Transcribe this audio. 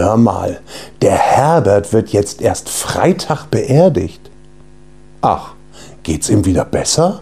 Hör mal, der Herbert wird jetzt erst Freitag beerdigt. Ach, geht's ihm wieder besser?